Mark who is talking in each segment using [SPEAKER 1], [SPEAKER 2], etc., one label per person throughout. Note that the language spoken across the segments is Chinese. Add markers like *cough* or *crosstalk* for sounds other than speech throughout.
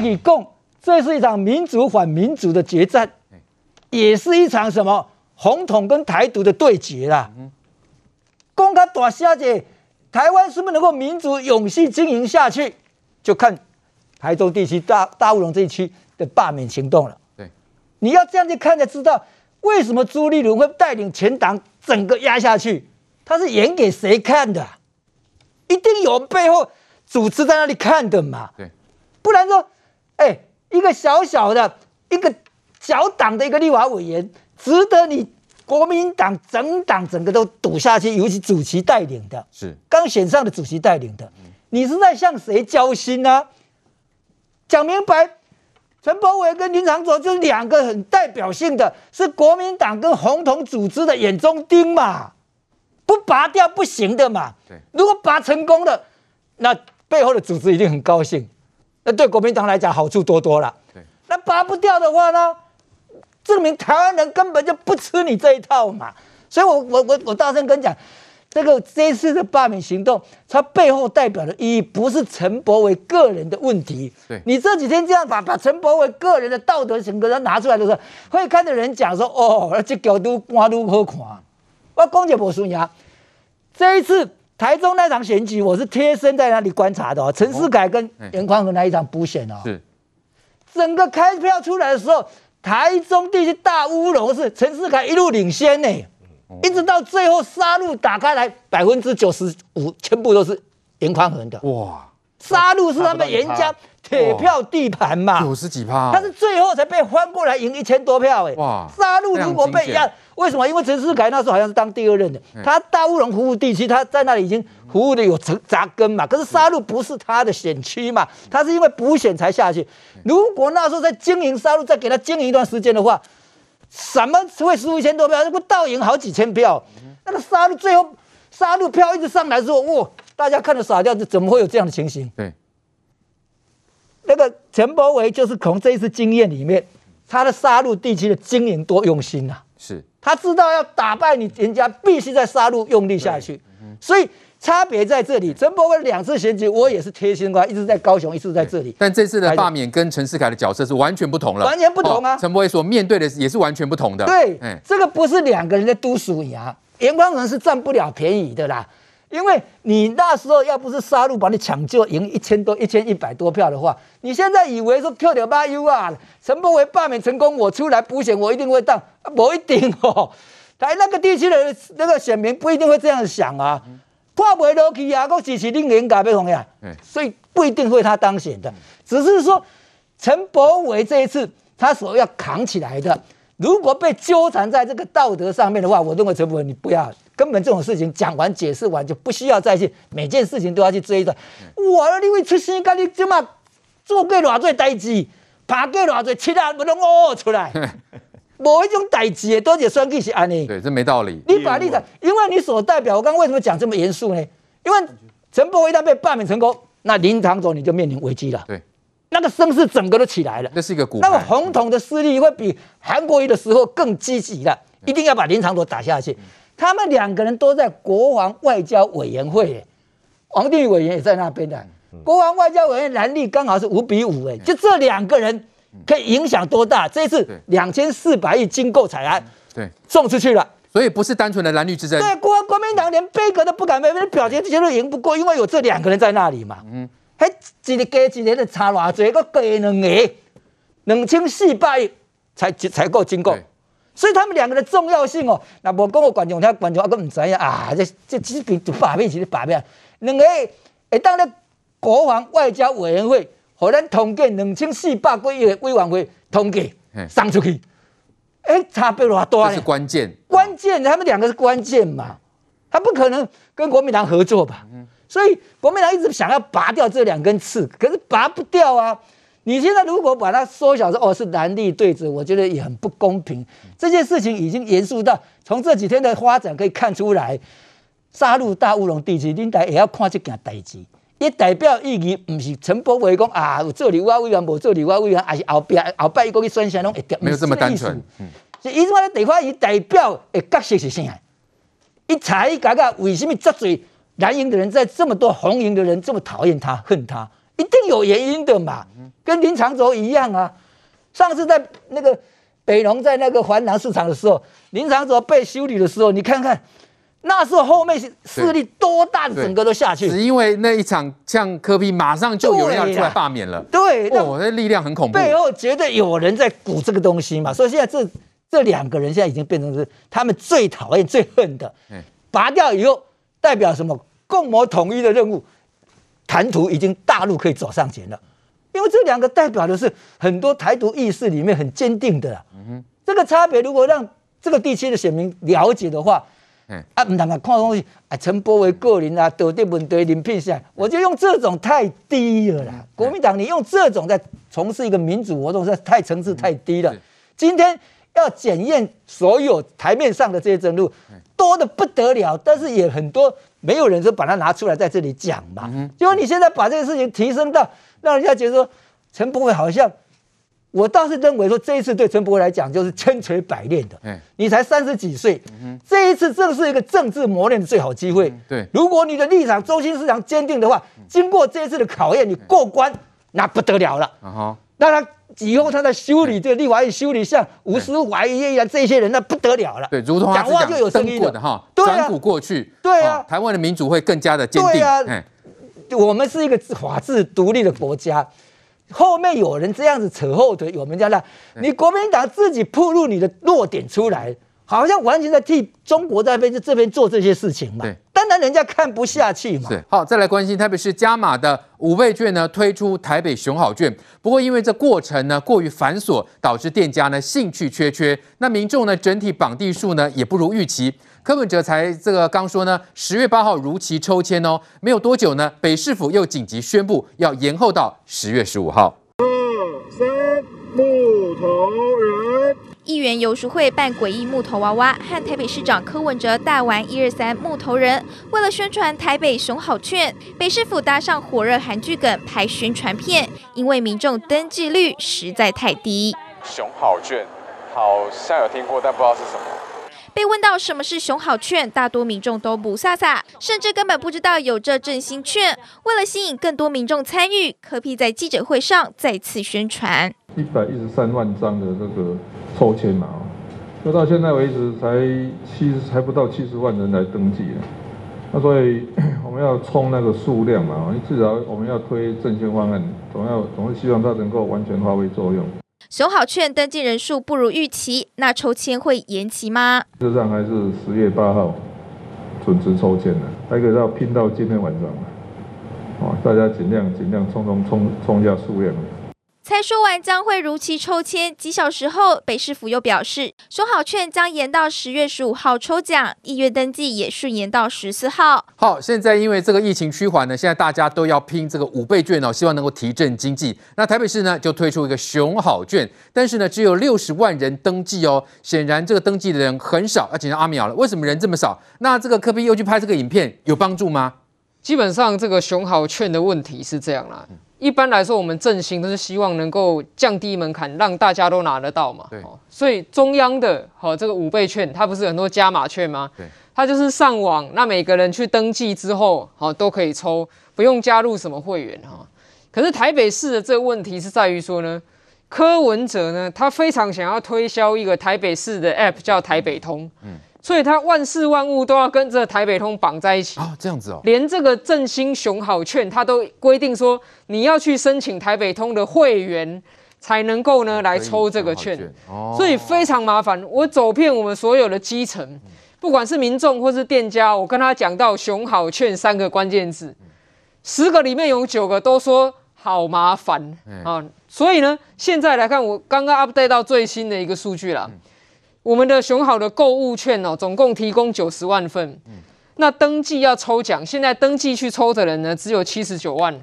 [SPEAKER 1] 可以共，这是一场民主反民主的决战，也是一场什么红统跟台独的对决啦。公开大小姐，台湾是不是能够民主永续经营下去，就看台中地区大大乌龙这一区的罢免行动了。对，你要这样去看才知道，为什么朱立伦会带领全党整个压下去，他是演给谁看的？一定有背后组织在那里看的嘛？对，不然说，哎，一个小小的一个小党的一个立法委员，值得你国民党整党整个都赌下去，尤其主席带领的，是刚选上的主席带领的，你是在向谁交心呢？讲明白，陈柏伟跟林长佐就是两个很代表性的，是国民党跟红统组织的眼中钉嘛。不拔掉不行的嘛。对，如果拔成功了，那背后的组织一定很高兴，那对国民党来讲好处多多了。对，那拔不掉的话呢，证明台湾人根本就不吃你这一套嘛。所以我我我我大声跟你讲，这个这一次的罢免行动，它背后代表的意义不是陈柏惟个人的问题。对，你这几天这样把把陈柏惟个人的道德性格拿出来的时候，会看的人讲说，哦，这狗都刮都好看。我讲一无输赢，这一次台中那场选举，我是贴身在那里观察的哦。陈世凯跟严宽和那一场补选哦，是。整个开票出来的时候，台中地区大乌龙是陈世凯一路领先呢，一直到最后杀戮打开来，百分之九十五全部都是严宽和的。哇。杀戮是他们严家铁票地盘嘛，
[SPEAKER 2] 九十几趴，
[SPEAKER 1] 他是最后才被翻过来赢一千多票哎。哇，杀戮如果被压，为什么？因为陈世凯那时候好像是当第二任的，他大乌龙服务地区，他在那里已经服务的有成扎根嘛。可是杀戮不是他的选区嘛，他是因为补选才下去。如果那时候在经营杀戮，再给他经营一段时间的话，什么会输一千多票？那不倒赢好几千票？那个杀戮最后杀戮票一直上来之后，哇！大家看着傻掉，这怎么会有这样的情形？对，那个陈柏惟就是从这一次经验里面，他的杀戮地区的经营多用心呐、啊！是，他知道要打败你，人家必须在杀戮用力下去，所以差别在这里。陈柏惟两次选举，我也是贴心的，一直在高雄，一直在这里。
[SPEAKER 2] 但这次的罢免跟陈世凯的角色是完全不同了，
[SPEAKER 1] 完全不同啊！
[SPEAKER 2] 陈柏惟所面对的也是完全不同的。
[SPEAKER 1] 对，这个不是两个人在赌输赢，颜宽恒是占不了便宜的啦。因为你那时候要不是杀戮把你抢救赢一千多一千一百多票的话，你现在以为说 Q 点八 U 啊，陈柏惟罢免成功，我出来补选，我一定会当，不一定哦。台那个地区的那个选民不一定会这样想啊，破不落去啊，我支持另人改变红呀，所以不一定会他当选的，只是说陈柏伟这一次他所要扛起来的，如果被纠缠在这个道德上面的话，我认为陈柏伟你不要。根本这种事情讲完解释完就不需要再去每件事情都要去追的。我你会出新干你怎么做过偌多代志，爬过偌多七啊，不能哦出来，*laughs* 某一种代志都是算计是安尼。
[SPEAKER 2] 对，这没道理。
[SPEAKER 1] 你把立场，因为你所代表，我刚刚为什么讲这么严肃呢？因为陈柏惟一旦被罢免成功，那林长佐你就面临危机了。对，那个声势整个都起来了。
[SPEAKER 2] 这是一个股。
[SPEAKER 1] 那个红统的势力会比韩国瑜的时候更积极了，一定要把林长佐打下去。他们两个人都在国防外交委员会，王定宇委员也在那边的。国防外交委员蓝绿刚好是五比五，哎，就这两个人可以影响多大？这次两千四百亿经过采案，对，送出去了，
[SPEAKER 2] 所以不是单纯的蓝绿之争。
[SPEAKER 1] 对，国国民党连杯葛都不敢杯，表决这些都赢不过，因为有这两个人在那里嘛。嗯，还一个加一个的差偌济，个加两个，两千四百亿才才够经过。所以他们两个的重要性哦，那我跟我观众听观众啊，都唔知啊，啊，这这几边就罢免，其实罢免，两个会当咧国防外交委员会，和咱通过两千四百个亿的委员会通过送出去，哎，差别偌大，
[SPEAKER 2] 这是关键，
[SPEAKER 1] 关键，他们两个是关键嘛，他不可能跟国民党合作吧？所以国民党一直想要拔掉这两根刺，可是拔不掉啊。你现在如果把它缩小说哦，是蓝绿对峙，我觉得也很不公平。这件事情已经严肃到从这几天的发展可以看出来，杀戮大乌龙地区，领导也要看这件代志。也代表意义不是陈伯伟讲啊，有做立法委员，无做立法委员，还是后边后边一个去选选拢会掉，
[SPEAKER 2] 没有这么单纯。
[SPEAKER 1] 是伊说的地方，伊代表的角色是啥？一才刚刚为什么这嘴蓝营的人在这么多红营的人这么讨厌他、恨他？一定有原因的嘛，跟林长佐一样啊。上次在那个北农在那个环南市场的时候，林长佐被修理的时候，你看看那时候后面势力多大，整个都下去。
[SPEAKER 2] 只因为那一场像科比马上就有人要出来罢免了。
[SPEAKER 1] 对，
[SPEAKER 2] 我，那力量很恐怖。
[SPEAKER 1] 背后绝对有人在鼓这个东西嘛，所以现在这这两个人现在已经变成是他们最讨厌、最恨的。拔掉以后代表什么？共谋统一的任务。坦途已经大陆可以走上前了，因为这两个代表的是很多台独意识里面很坚定的。嗯哼，这个差别如果让这个地区的选民了解的话，嗯啊，唔能够看东西，啊，陈波为个人啊，得的问题零偏向，我就用这种太低了啦。国民党，你用这种在从事一个民主活动，在太层次太低了。今天要检验所有台面上的这些争论，多的不得了，但是也很多。没有人说把它拿出来在这里讲嘛？结果你现在把这个事情提升到让人家觉得说陈柏惟好像，我倒是认为说这一次对陈柏惟来讲就是千锤百炼的。你才三十几岁，这一次正是一个政治磨练的最好机会。对，如果你的立场、中心思想坚定的话，经过这一次的考验，你过关那不得了了。那他。以后他在修理这个立法院修理，像吴思怀一样这些人，那不得了了。
[SPEAKER 2] 对，如同讲话就有声音的哈，转股过去，
[SPEAKER 1] 对啊，
[SPEAKER 2] 台湾的民主会更加的坚定。对啊，
[SPEAKER 1] 我们是一个法治独立的国家，后面有人这样子扯后腿，我们家那，你国民党自己暴露你的弱点出来。好像完全在替中国在这边做这些事情嘛？对，当然人家看不下去嘛。是，好，再来关心台北市加码的五倍券呢，推出台北熊好券，不过因为这过程呢过于繁琐，导致店家呢兴趣缺缺，那民众呢整体绑定数呢也不如预期。柯文哲才这个刚说呢，十月八号如期抽签哦，没有多久呢，北市府又紧急宣布要延后到十月十五号。二三木头
[SPEAKER 3] 人。议员游淑慧扮诡异木头娃娃，和台北市长柯文哲大玩一二三木头人。为了宣传台北熊好券，北市府搭上火热韩剧梗拍宣传片，因为民众登记率实在太低。
[SPEAKER 4] 熊好券好像有听过，但不知道是什么。
[SPEAKER 3] 被问到什么是熊好券，大多民众都不飒飒，甚至根本不知道有这振兴券。为了吸引更多民众参与，柯 P 在记者会上再次宣传。
[SPEAKER 5] 一百一十三万张的这个。抽签嘛，就到现在为止才七十，还不到七十万人来登记了。那所以 *coughs* 我们要冲那个数量嘛，至少我们要推振兴方案，总要总是希望它能够完全发挥作用。
[SPEAKER 3] 熊好券登记人数不如预期，那抽签会延期吗？
[SPEAKER 5] 事实上还是十月八号准时抽签的，还可以到拼到今天晚上。哦，大家尽量尽量冲冲冲冲一下数量。
[SPEAKER 3] 才说完将会如期抽签，几小时后，北市府又表示，熊好券将延到十月十五号抽奖，意愿登记也顺延到十四号。
[SPEAKER 2] 好，现在因为这个疫情趋缓呢，现在大家都要拼这个五倍券哦，希望能够提振经济。那台北市呢就推出一个熊好券，但是呢只有六十万人登记哦，显然这个登记的人很少。而且阿苗了，为什么人这么少？那这个科比又去拍这个影片，有帮助吗？
[SPEAKER 6] 基本上这个熊好券的问题是这样啦。一般来说，我们振兴都是希望能够降低门槛，让大家都拿得到嘛。对。所以中央的好这个五倍券，它不是很多加码券吗？对。它就是上网，那每个人去登记之后，好都可以抽，不用加入什么会员哈。可是台北市的这个问题是在于说呢，柯文哲呢，他非常想要推销一个台北市的 App 叫台北通。嗯。所以他万事万物都要跟这台北通绑在一起
[SPEAKER 2] 啊，这样子哦，
[SPEAKER 6] 连这个振兴熊好券，他都规定说你要去申请台北通的会员才能够呢来抽这个券，所以非常麻烦。我走遍我们所有的基层，不管是民众或是店家，我跟他讲到熊好券三个关键字，十个里面有九个都说好麻烦啊。所以呢，现在来看，我刚刚 update 到最新的一个数据了。我们的熊好的购物券哦，总共提供九十万份。嗯，那登记要抽奖，现在登记去抽的人呢，只有七十九万，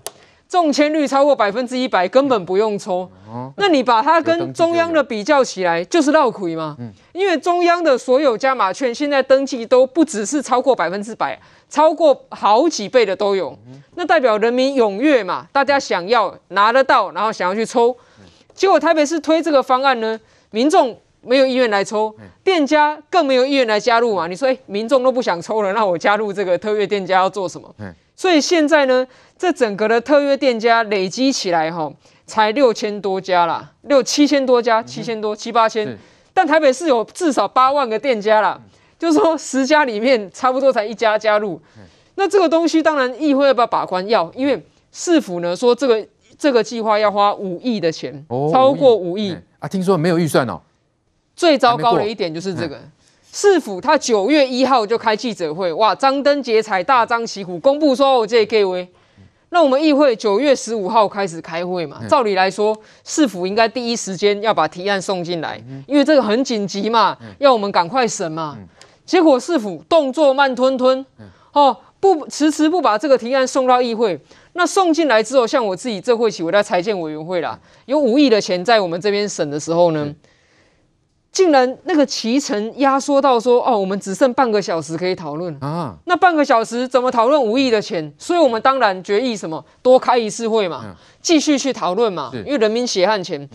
[SPEAKER 6] 中签率超过百分之一百，根本不用抽。哦，那你把它跟中央的比较起来，就是绕亏嘛。嗯，因为中央的所有加码券现在登记都不只是超过百分之百，超过好几倍的都有。那代表人民踊跃嘛，大家想要拿得到，然后想要去抽。结果台北市推这个方案呢，民众。没有意愿来抽，店家更没有意愿来加入嘛？你说，哎，民众都不想抽了，那我加入这个特约店家要做什么？所以现在呢，这整个的特约店家累积起来哈，才六千多家啦，六七千多家，七千多七八千。但台北市有至少八万个店家啦，就是说十家里面差不多才一家加入。那这个东西当然议会要不要把关？要，因为市府呢说这个这个计划要花五亿的钱，超过五亿
[SPEAKER 2] 啊，听说没有预算哦。
[SPEAKER 6] 最糟糕的一点就是这个。市府他九月一号就开记者会，哇，张灯结彩，大张旗鼓公布说哦，这个位。那我们议会九月十五号开始开会嘛，照理来说，市府应该第一时间要把提案送进来，因为这个很紧急嘛，要我们赶快审嘛。结果市府动作慢吞吞，哦，不迟迟不把这个提案送到议会。那送进来之后，像我自己这会期我在财建委员会啦，有五亿的钱在我们这边审的时候呢。竟然那个期程压缩到说哦，我们只剩半个小时可以讨论啊。那半个小时怎么讨论无意的钱？所以我们当然决议什么多开一次会嘛，继续去讨论嘛。因为人民血汗钱。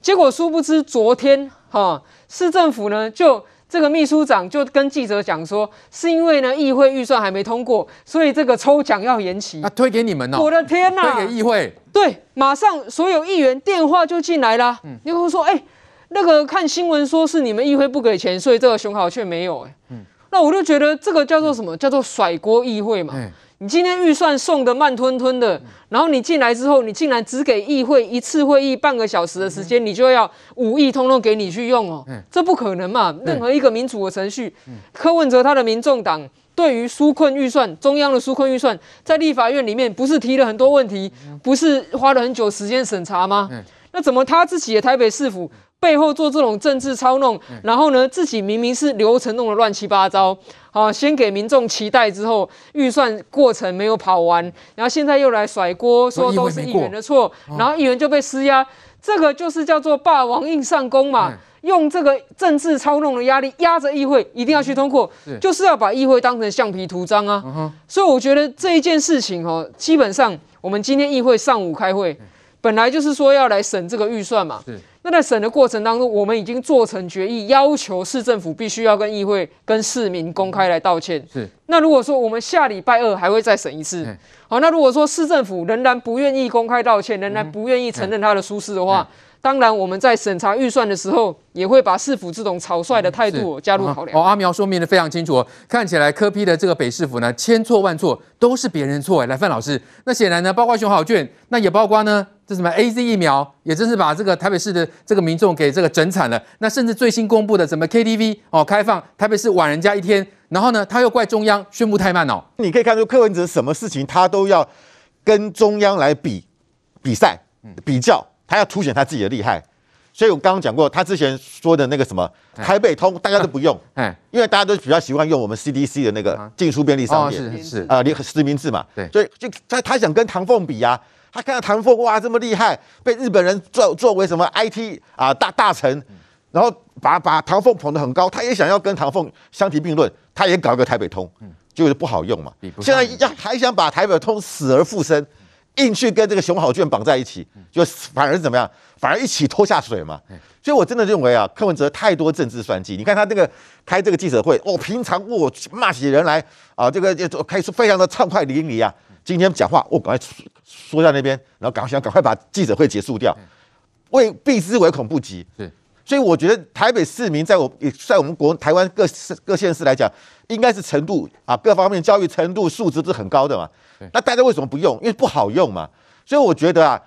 [SPEAKER 6] 结果殊不知昨天哈，市政府呢就这个秘书长就跟记者讲说，是因为呢议会预算还没通过，所以这个抽奖要延期。
[SPEAKER 2] 啊，推给你们哦？
[SPEAKER 6] 我的天呐！
[SPEAKER 2] 推给议会。
[SPEAKER 6] 对，马上所有议员电话就进来啦。嗯，然后说哎。那个看新闻说是你们议会不给钱，所以这个熊好却没有哎、欸。嗯，那我就觉得这个叫做什么？叫做甩锅议会嘛。嗯、你今天预算送的慢吞吞的，然后你进来之后，你竟然只给议会一次会议半个小时的时间，嗯、你就要五亿通通给你去用哦。嗯、这不可能嘛！任何一个民主的程序，嗯、柯文哲他的民众党对于纾困预算，中央的纾困预算，在立法院里面不是提了很多问题，不是花了很久时间审查吗？嗯、那怎么他自己的台北市府？背后做这种政治操弄，然后呢，自己明明是流程弄得乱七八糟，啊，先给民众期待之后，预算过程没有跑完，然后现在又来甩锅，说都是议员的错，然后议员就被施压，这个就是叫做霸王硬上弓嘛，用这个政治操弄的压力压着议会，一定要去通过，就是要把议会当成橡皮图章啊，所以我觉得这一件事情哦，基本上我们今天议会上午开会，本来就是说要来审这个预算嘛。那在审的过程当中，我们已经做成决议，要求市政府必须要跟议会、跟市民公开来道歉。是。那如果说我们下礼拜二还会再审一次，嗯、好，那如果说市政府仍然不愿意公开道歉，仍然不愿意承认他的疏失的话，嗯、当然我们在审查预算的时候，也会把市府这种草率的态度加入考量。
[SPEAKER 2] 哦，阿苗说明的非常清楚，看起来柯批的这个北市府呢，千错万错都是别人错。来，范老师，那显然呢，包括熊好券，那也包括呢。这什么 AZ 疫苗，也真是把这个台北市的这个民众给这个整惨了。那甚至最新公布的什么 KTV 哦开放，台北市晚人家一天，然后呢他又怪中央宣布太慢哦。
[SPEAKER 7] 你可以看出柯文哲什么事情他都要跟中央来比比赛比较，他要凸显他自己的厉害。所以我刚刚讲过，他之前说的那个什么台北通，大家都不用，哎，因为大家都比较习惯用我们 CDC 的那个进出便利商店，是是啊，实名制嘛，对，所以就他他想跟唐凤比呀、啊。他看到唐凤哇这么厉害，被日本人作作为什么 IT 啊大大臣，然后把把唐凤捧得很高，他也想要跟唐凤相提并论，他也搞个台北通，就是不好用嘛。现在要还想把台北通死而复生，硬去跟这个熊好券绑在一起，就反而怎么样？反而一起拖下水嘛。所以我真的认为啊，柯文哲太多政治算计。你看他那个开这个记者会，哦，平常我骂起人来啊，这个就开始非常的畅快淋漓啊。今天讲话，我赶快说在那边，然后赶快想赶快把记者会结束掉，为避之唯恐不及。是，所以我觉得台北市民在我在我们国台湾各市各县市来讲，应该是程度啊各方面教育程度素质是很高的嘛。那大家为什么不用？因为不好用嘛。所以我觉得啊，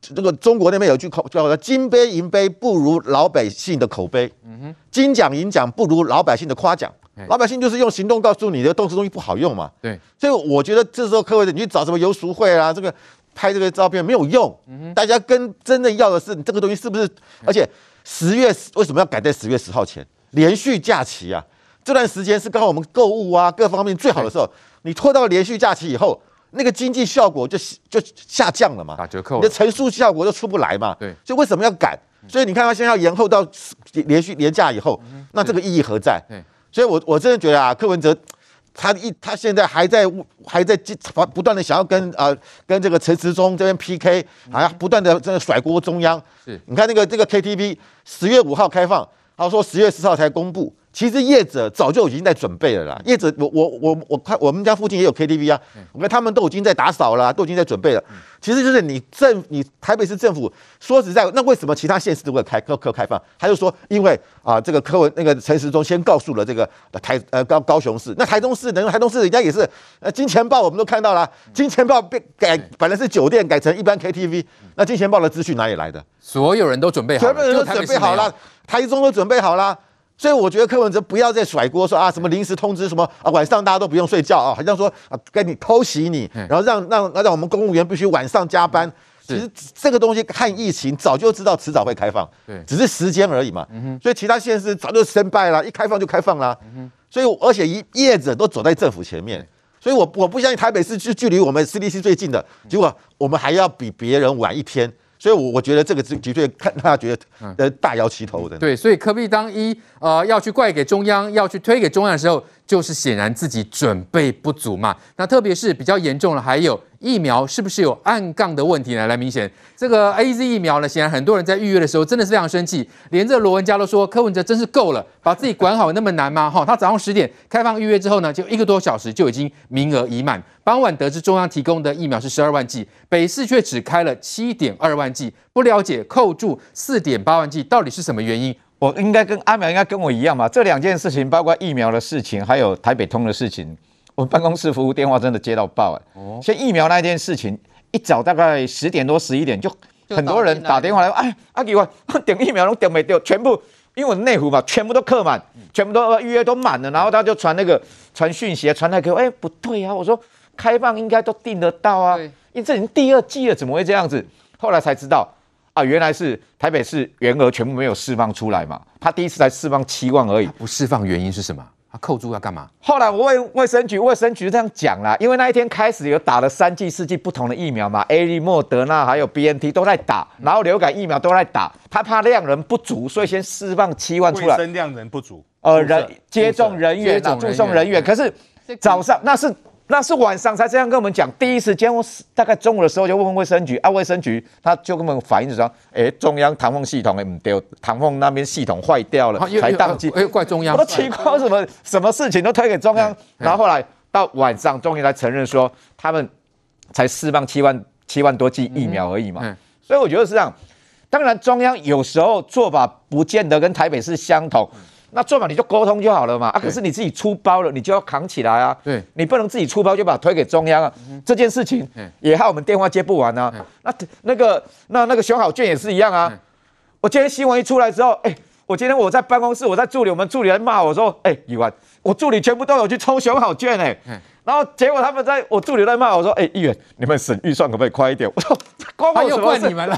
[SPEAKER 7] 这个中国那边有句口叫做“金杯银杯不如老百姓的口碑”，嗯哼，金奖银奖不如老百姓的夸奖。老百姓就是用行动告诉你的动词东西不好用嘛，对，所以我觉得这时候各位你去找什么游淑慧啊，这个拍这个照片没有用，嗯大家跟真正要的是你这个东西是不是？而且十月为什么要改在十月十号前？连续假期啊，这段时间是刚好我们购物啊各方面最好的时候，你拖到连续假期以后，那个经济效果就就下降了嘛，打折扣，你的乘数效果就出不来嘛，对，所以为什么要改？所以你看他现在要延后到连续连假以后，那这个意义何在？对所以，我我真的觉得啊，柯文哲他一他现在还在还在不断的想要跟啊、呃、跟这个陈时中这边 PK，好像不断的在甩锅中央。是，你看那个这个 KTV 十月五号开放，他说十月十号才公布，其实业者早就已经在准备了啦。业者，我我我我看我们家附近也有 KTV 啊，我看他们都已经在打扫了，都已经在准备了。其实就是你政你台北市政府说实在，那为什么其他县市都会开都可开放？他就说因为啊，这个柯文那个陈时中先告诉了这个台呃高高雄市，那台中市呢？台中市人家也是呃金钱豹我们都看到了，金钱豹被改本来是酒店改成一般 KTV，那金钱豹的资讯哪里来的？
[SPEAKER 2] 所有人都准备好，
[SPEAKER 7] 所有人都准备好了，台中都准备好了。所以我觉得柯文哲不要再甩锅说啊什么临时通知什么啊晚上大家都不用睡觉啊，好像说啊跟你偷袭你，然后让让让我们公务员必须晚上加班。其实这个东西看疫情早就知道迟早会开放，对，只是时间而已嘛。所以其他县市早就申败了，一开放就开放了。所以而且一业者都走在政府前面，所以我我不相信台北市是距离我们 CDC 最近的，结果我们还要比别人晚一天。所以，我我觉得这个是的确看大家觉得呃大摇其头的。
[SPEAKER 2] 对，所以科比当一呃要去怪给中央，要去推给中央的时候，就是显然自己准备不足嘛。那特别是比较严重的，还有疫苗是不是有暗杠的问题呢？来，明显这个 AZ 疫苗呢，显然很多人在预约的时候真的是非常生气，连这罗文嘉都说柯文哲真是够了，把自己管好那么难吗？哈，他早上十点开放预约之后呢，就一个多小时就已经名额已满。傍晚得知中央提供的疫苗是十二万剂，北市却只开了七点二万剂，不了解扣住四点八万剂到底是什么原因？
[SPEAKER 8] 我应该跟阿苗应该跟我一样嘛，这两件事情，包括疫苗的事情，还有台北通的事情，我办公室服务电话真的接到爆哎。哦。像疫苗那件事情，一早大概十点多十一点就很多人打电话来，哎，阿给我点疫苗都点没掉，全部因为我内湖嘛，全部都客满，全部都预约都满了，然后他就传那个传讯息传来给我，哎，不对啊，我说。开放应该都订得到啊，因为这已经第二季了，怎么会这样子？后来才知道啊，原来是台北市原额全部没有释放出来嘛，他第一次才释放七万而已。
[SPEAKER 2] 不释放原因是什么？他扣住要干嘛？
[SPEAKER 8] 后来我问卫生局，卫生局这样讲啦，因为那一天开始有打了三剂、四剂不同的疫苗嘛，A、莫德纳还有 BNT 都在打，然后流感疫苗都在打，他怕量人不足，所以先释放七万出来。
[SPEAKER 9] 卫生量人不足，
[SPEAKER 8] 呃，人接种人员啊，输送人员，可是早上那是。那是晚上才这样跟我们讲，第一时间我大概中午的时候就问卫生局啊，卫生局他就跟我们反映说，哎、欸，中央唐凤系统哎不对，唐凤那边系统坏掉了，才当机，
[SPEAKER 2] 哎，怪中央，
[SPEAKER 8] 我都奇怪什么什么事情都推给中央，然后后来到晚上终于才承认说，他们才释放七万七万多剂疫苗而已嘛，所以我觉得是这样，当然中央有时候做法不见得跟台北市相同。那做嘛你就沟通就好了嘛啊！可是你自己出包了，你就要扛起来啊！对，你不能自己出包就把它推给中央啊！这件事情也害我们电话接不完啊！那那个那那个熊好券也是一样啊！我今天新闻一出来之后，哎，我今天我在办公室，我在助理，我们助理来骂我说，哎，议员，我助理全部都有去抽熊好券哎，然后结果他们在我助理在骂我说，哎，议员，你们审预算可不可以快一点？我说关我什么事？你们了，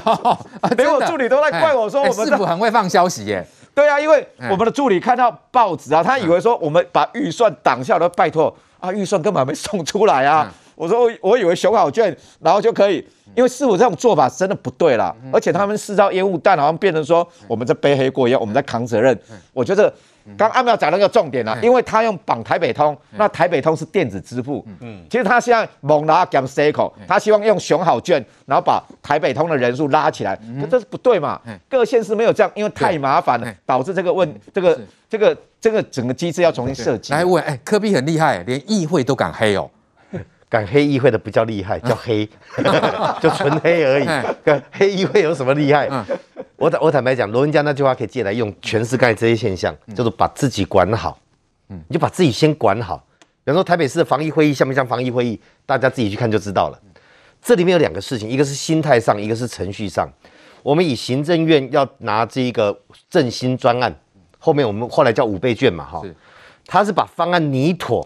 [SPEAKER 8] 连我助理都在怪我说，我们
[SPEAKER 2] 市府很会放消息耶。
[SPEAKER 8] 对啊，因为我们的助理看到报纸啊，他以为说我们把预算挡下来，拜托啊，预算根本还没送出来啊。我说我我以为熊好券，然后就可以，因为市府这种做法真的不对啦，而且他们制造烟雾弹，好像变成说我们在背黑锅一样，我们在扛责任。我觉得。刚阿妙讲那个重点啊，因为他用绑台北通，那台北通是电子支付，嗯，其实他现在猛拿 gam cycle，他希望用熊好券，然后把台北通的人数拉起来，可这是不对嘛？各县市没有这样，因为太麻烦了，导致这个问这个这个这个整个机制要重新设计。
[SPEAKER 2] 来问，哎，柯比很厉害，连议会都敢黑哦。
[SPEAKER 9] 敢黑议会的不叫厉害，叫黑，*laughs* 就纯黑而已。黑议会有什么厉害？我坦我坦白讲，罗文嘉那句话可以借来用，全是盖这些现象，叫做把自己管好。你就把自己先管好。比方说台北市的防疫会议像不像防疫会议？大家自己去看就知道了。这里面有两个事情，一个是心态上，一个是程序上。我们以行政院要拿这一个振兴专案，后面我们后来叫五倍券嘛，哈，他是把方案拟妥。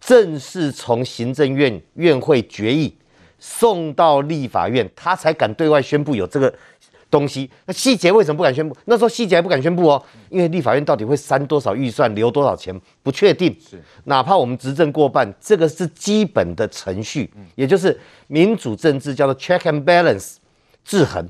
[SPEAKER 9] 正式从行政院院会决议送到立法院，他才敢对外宣布有这个东西。那细节为什么不敢宣布？那时候细节还不敢宣布哦，因为立法院到底会删多少预算，留多少钱不确定。是，哪怕我们执政过半，这个是基本的程序，也就是民主政治叫做 check and balance 制衡。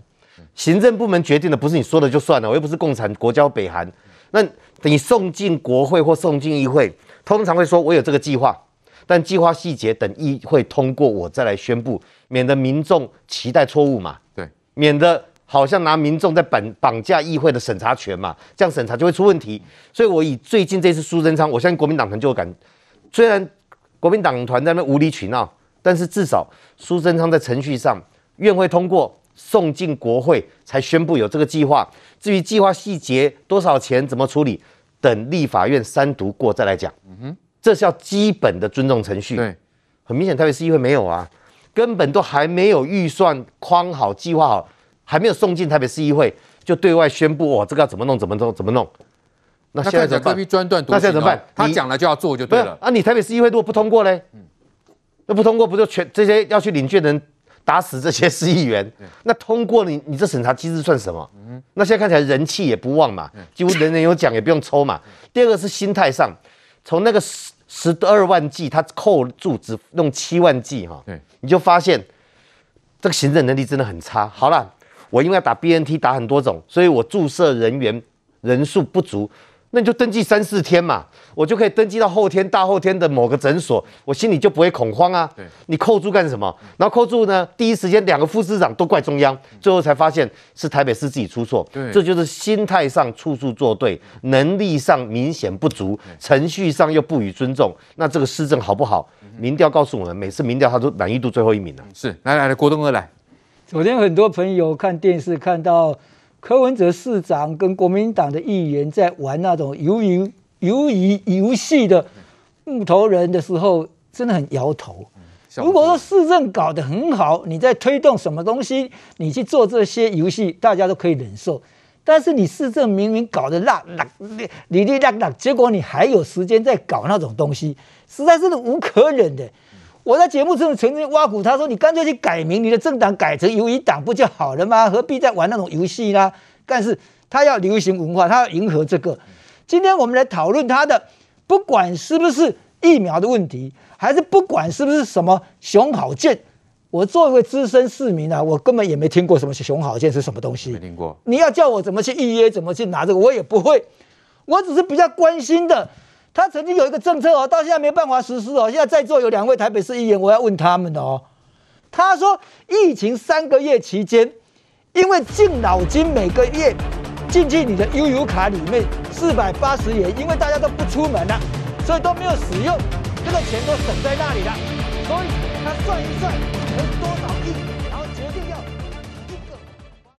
[SPEAKER 9] 行政部门决定的不是你说的就算了，我又不是共产国交北韩。那等你送进国会或送进议会。通常会说，我有这个计划，但计划细节等议会通过，我再来宣布，免得民众期待错误嘛。对，免得好像拿民众在绑绑架议会的审查权嘛，这样审查就会出问题。所以我以最近这次苏贞昌，我相信国民党团就有感，虽然国民党团在那无理取闹，但是至少苏贞昌在程序上院会通过。送进国会才宣布有这个计划，至于计划细节多少钱怎么处理，等立法院三读过再来讲。嗯哼，这是要基本的尊重程序。
[SPEAKER 2] 对，
[SPEAKER 9] 很明显台北市议会没有啊，根本都还没有预算框好、计划好，还没有送进台北市议会，就对外宣布哇，这个要怎么弄、怎么弄、怎么弄。
[SPEAKER 2] 那现在怎么办？那现在怎么办？他讲了就要做就对了。
[SPEAKER 9] 啊，你台北市议会如果不通过嘞？嗯，那不通过不就全这些要去领券的人？打死这些市议员，那通过你，你这审查机制算什么？那现在看起来人气也不旺嘛，几乎人人有奖也不用抽嘛。第二个是心态上，从那个十十二万剂，他扣住只弄七万剂哈，你就发现这个行政能力真的很差。好了，我因为要打 BNT 打很多种，所以我注射人员人数不足。那你就登记三四天嘛，我就可以登记到后天、大后天的某个诊所，我心里就不会恐慌啊。对，你扣住干什么？然后扣住呢？第一时间两个副市长都怪中央，最后才发现是台北市自己出错。对，这就是心态上处处作对，能力上明显不足，程序上又不予尊重。那这个施政好不好？民调告诉我们，每次民调他都满意度最后一名了。
[SPEAKER 2] 是，来来来，郭东哥来。
[SPEAKER 1] 昨天很多朋友看电视看到。柯文哲市长跟国民党的议员在玩那种鱿鱼鱿鱼游戏的木头人的时候，真的很摇头。如果说市政搞得很好，你在推动什么东西，你去做这些游戏，大家都可以忍受。但是你市政明明搞得烂烂哩哩烂烂，结果你还有时间在搞那种东西，实在是无可忍的。我在节目中曾经挖苦他说：“你干脆去改名，你的政党改成鱿鱼党不就好了吗？何必再玩那种游戏呢？”但是他要流行文化，他要迎合这个。今天我们来讨论他的，不管是不是疫苗的问题，还是不管是不是什么熊好券，我作为资深市民啊，我根本也没听过什么熊好券是什么东西。
[SPEAKER 2] 没听过。
[SPEAKER 1] 你要叫我怎么去预约，怎么去拿这个，我也不会。我只是比较关心的。他曾经有一个政策哦，到现在没办法实施哦。现在在座有两位台北市议员，我要问他们的哦。他说，疫情三个月期间，因为敬老金每个月进去你的悠游卡里面四百八十元，因为大家都不出门了，所以都没有使用，这个钱都省在那里了。所以他算一算，有多少亿？